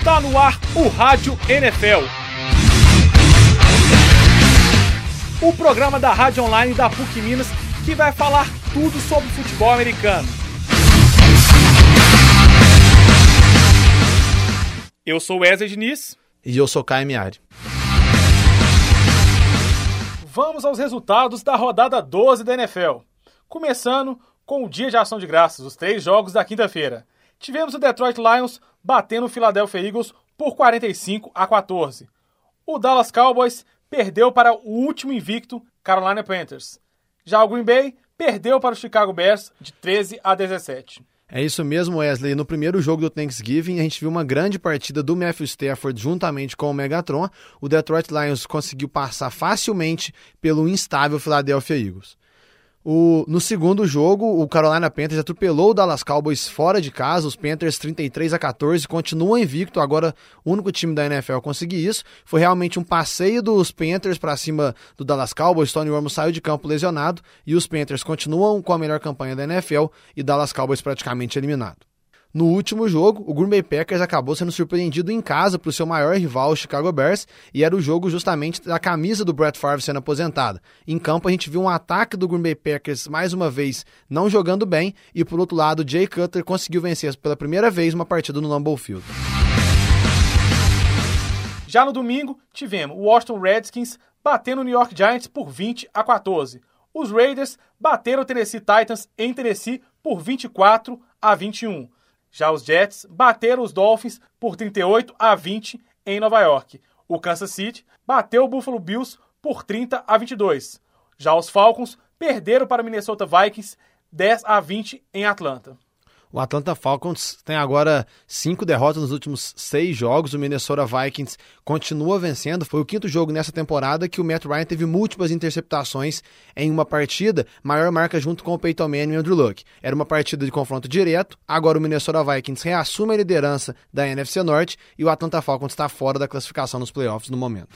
Está no ar o Rádio NFL. O programa da Rádio Online da PUC Minas que vai falar tudo sobre futebol americano. Eu sou Wesley Diniz. E eu sou Caio Miari. Vamos aos resultados da rodada 12 da NFL. Começando com o dia de ação de graças, os três jogos da quinta-feira. Tivemos o Detroit Lions batendo o Philadelphia Eagles por 45 a 14. O Dallas Cowboys perdeu para o último invicto Carolina Panthers. Já o Green Bay perdeu para o Chicago Bears de 13 a 17. É isso mesmo, Wesley. No primeiro jogo do Thanksgiving, a gente viu uma grande partida do Matthew Stafford juntamente com o Megatron. O Detroit Lions conseguiu passar facilmente pelo instável Philadelphia Eagles. O, no segundo jogo, o Carolina Panthers atropelou o Dallas Cowboys fora de casa. Os Panthers 33 a 14 continuam invicto. Agora, o único time da NFL a conseguir isso. Foi realmente um passeio dos Panthers para cima do Dallas Cowboys. Tony Romo saiu de campo lesionado e os Panthers continuam com a melhor campanha da NFL e Dallas Cowboys praticamente eliminado. No último jogo, o Green Bay Packers acabou sendo surpreendido em casa para o seu maior rival, o Chicago Bears, e era o jogo justamente da camisa do Brett Favre sendo aposentada. Em campo, a gente viu um ataque do Green Bay Packers, mais uma vez, não jogando bem, e por outro lado, Jay Cutler conseguiu vencer pela primeira vez uma partida no Lambeau Field. Já no domingo, tivemos o Washington Redskins batendo o New York Giants por 20 a 14. Os Raiders bateram o Tennessee Titans em Tennessee por 24 a 21. Já os Jets bateram os Dolphins por 38 a 20 em Nova York. O Kansas City bateu o Buffalo Bills por 30 a 22. Já os Falcons perderam para o Minnesota Vikings 10 a 20 em Atlanta. O Atlanta Falcons tem agora cinco derrotas nos últimos seis jogos. O Minnesota Vikings continua vencendo. Foi o quinto jogo nessa temporada que o Matt Ryan teve múltiplas interceptações em uma partida, maior marca junto com o Peyton Manning e o Andrew Luck. Era uma partida de confronto direto. Agora o Minnesota Vikings reassume a liderança da NFC Norte e o Atlanta Falcons está fora da classificação nos playoffs no momento.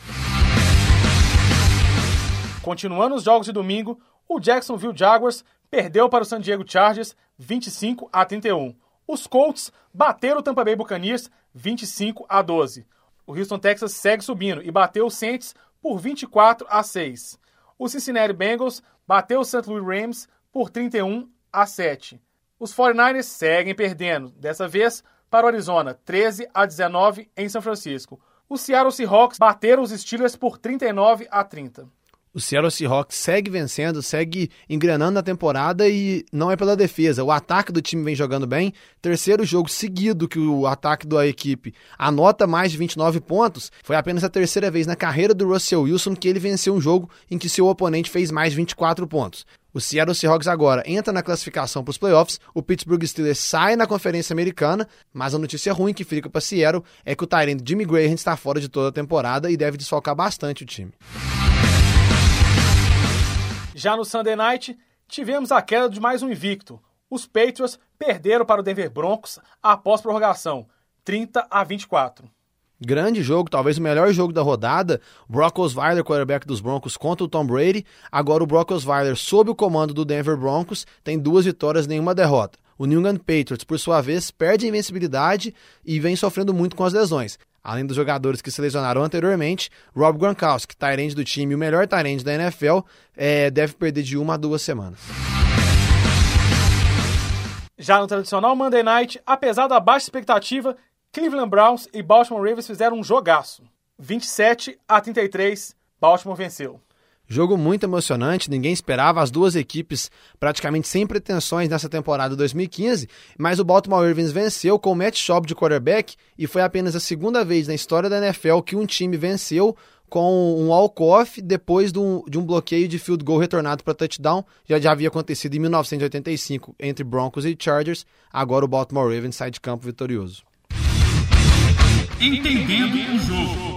Continuando os jogos de domingo, o Jacksonville Jaguars perdeu para o San Diego Chargers 25 a 31. Os Colts bateram o Tampa Bay Buccaneers 25 a 12. O Houston Texas segue subindo e bateu o Saints por 24 a 6. O Cincinnati Bengals bateu o St. Louis Rams por 31 a 7. Os 49ers seguem perdendo, dessa vez para o Arizona, 13 a 19 em São Francisco. Os Seattle Seahawks bateram os Steelers por 39 a 30 o Seattle Seahawks segue vencendo, segue engrenando na temporada e não é pela defesa. O ataque do time vem jogando bem. Terceiro jogo seguido que o ataque da equipe anota mais de 29 pontos. Foi apenas a terceira vez na carreira do Russell Wilson que ele venceu um jogo em que seu oponente fez mais de 24 pontos. O Seattle Seahawks agora entra na classificação para os playoffs. O Pittsburgh Steelers sai na Conferência Americana, mas a notícia ruim que fica para Seattle é que o Tyrant Jimmy Graham está fora de toda a temporada e deve desfalcar bastante o time. Já no Sunday Night, tivemos a queda de mais um invicto. Os Patriots perderam para o Denver Broncos após prorrogação, 30 a 24. Grande jogo, talvez o melhor jogo da rodada. Brock Osweiler, quarterback dos Broncos, contra o Tom Brady. Agora o Brock Osweiler, sob o comando do Denver Broncos, tem duas vitórias, nenhuma derrota. O New England Patriots, por sua vez, perde a invencibilidade e vem sofrendo muito com as lesões. Além dos jogadores que se lesionaram anteriormente, Rob Gronkowski, Tyrande do time, o melhor Tyrande da NFL, é, deve perder de uma a duas semanas. Já no tradicional Monday Night, apesar da baixa expectativa, Cleveland Browns e Baltimore Ravens fizeram um jogaço. 27 a 33, Baltimore venceu. Jogo muito emocionante, ninguém esperava, as duas equipes praticamente sem pretensões nessa temporada 2015, mas o Baltimore Ravens venceu com o Matt Schaub de quarterback e foi apenas a segunda vez na história da NFL que um time venceu com um walk-off depois de um, de um, bloqueio de field goal retornado para touchdown. Já, já havia acontecido em 1985 entre Broncos e Chargers. Agora o Baltimore Ravens sai de campo vitorioso. Entendendo o jogo.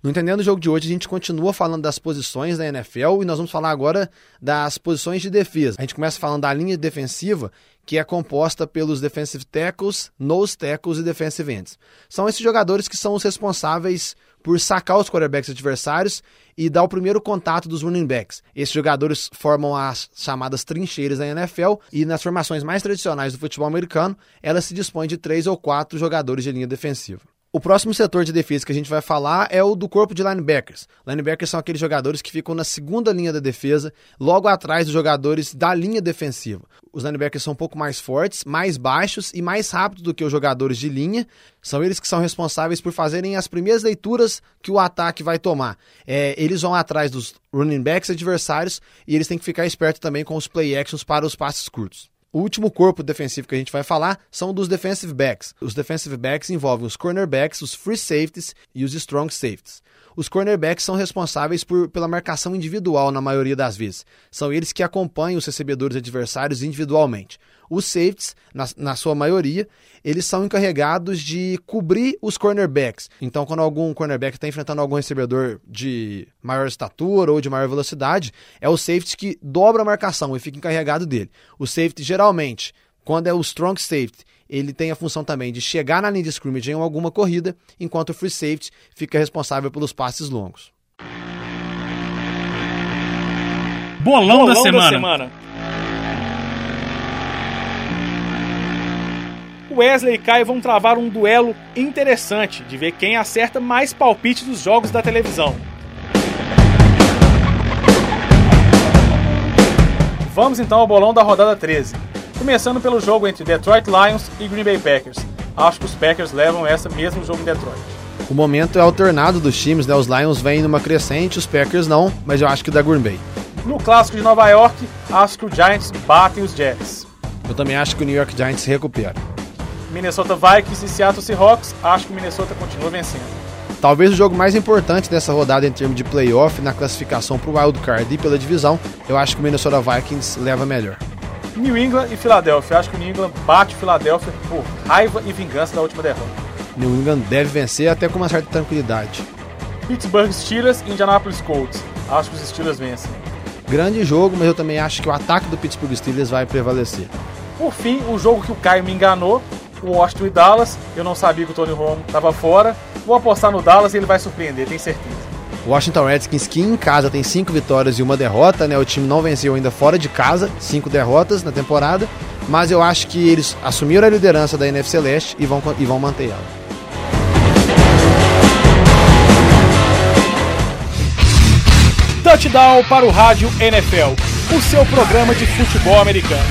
No Entendendo o Jogo de hoje, a gente continua falando das posições da NFL e nós vamos falar agora das posições de defesa. A gente começa falando da linha defensiva, que é composta pelos defensive tackles, nose tackles e defensive ends. São esses jogadores que são os responsáveis por sacar os quarterbacks adversários e dar o primeiro contato dos running backs. Esses jogadores formam as chamadas trincheiras da NFL e nas formações mais tradicionais do futebol americano, ela se dispõe de três ou quatro jogadores de linha defensiva. O próximo setor de defesa que a gente vai falar é o do corpo de linebackers. Linebackers são aqueles jogadores que ficam na segunda linha da defesa, logo atrás dos jogadores da linha defensiva. Os linebackers são um pouco mais fortes, mais baixos e mais rápidos do que os jogadores de linha. São eles que são responsáveis por fazerem as primeiras leituras que o ataque vai tomar. É, eles vão atrás dos running backs adversários e eles têm que ficar espertos também com os play actions para os passes curtos. O último corpo defensivo que a gente vai falar são dos defensive backs. Os defensive backs envolvem os cornerbacks, os free safeties e os strong safeties. Os cornerbacks são responsáveis por, pela marcação individual na maioria das vezes. São eles que acompanham os recebedores adversários individualmente. Os safeties, na, na, sua maioria, eles são encarregados de cobrir os cornerbacks. Então, quando algum cornerback está enfrentando algum recebedor de maior estatura ou de maior velocidade, é o safety que dobra a marcação e fica encarregado dele. O safety, geralmente, quando é o strong safety, ele tem a função também de chegar na linha de scrimmage em alguma corrida, enquanto o free safety fica responsável pelos passes longos. Bolão, Bolão da, semana. da semana. Wesley e Caio vão travar um duelo interessante de ver quem acerta mais palpites dos jogos da televisão. Vamos então ao bolão da rodada 13. Começando pelo jogo entre Detroit Lions e Green Bay Packers. Acho que os Packers levam essa mesmo jogo em Detroit. O momento é alternado dos times, né? Os Lions vêm numa crescente, os Packers não, mas eu acho que da Green Bay. No clássico de Nova York, acho que os Giants batem os Jets. Eu também acho que o New York Giants se recupera. Minnesota Vikings e Seattle Seahawks, acho que o Minnesota continua vencendo. Talvez o jogo mais importante dessa rodada em termos de playoff na classificação para o Wild Card e pela divisão, eu acho que o Minnesota Vikings leva melhor. New England e Filadélfia. Acho que o New England bate o Filadélfia por raiva e vingança da última derrota. New England deve vencer até com uma certa tranquilidade. Pittsburgh Steelers e Indianapolis Colts. Acho que os Steelers vencem. Grande jogo, mas eu também acho que o ataque do Pittsburgh Steelers vai prevalecer. Por fim, o jogo que o Caio me enganou, o Washington e Dallas. Eu não sabia que o Tony Romo estava fora. Vou apostar no Dallas e ele vai surpreender, tenho certeza. O Washington Redskins, que em casa tem cinco vitórias e uma derrota, né? O time não venceu ainda fora de casa, cinco derrotas na temporada. Mas eu acho que eles assumiram a liderança da NFC Leste e vão, e vão manter ela. Touchdown para o Rádio NFL, o seu programa de futebol americano.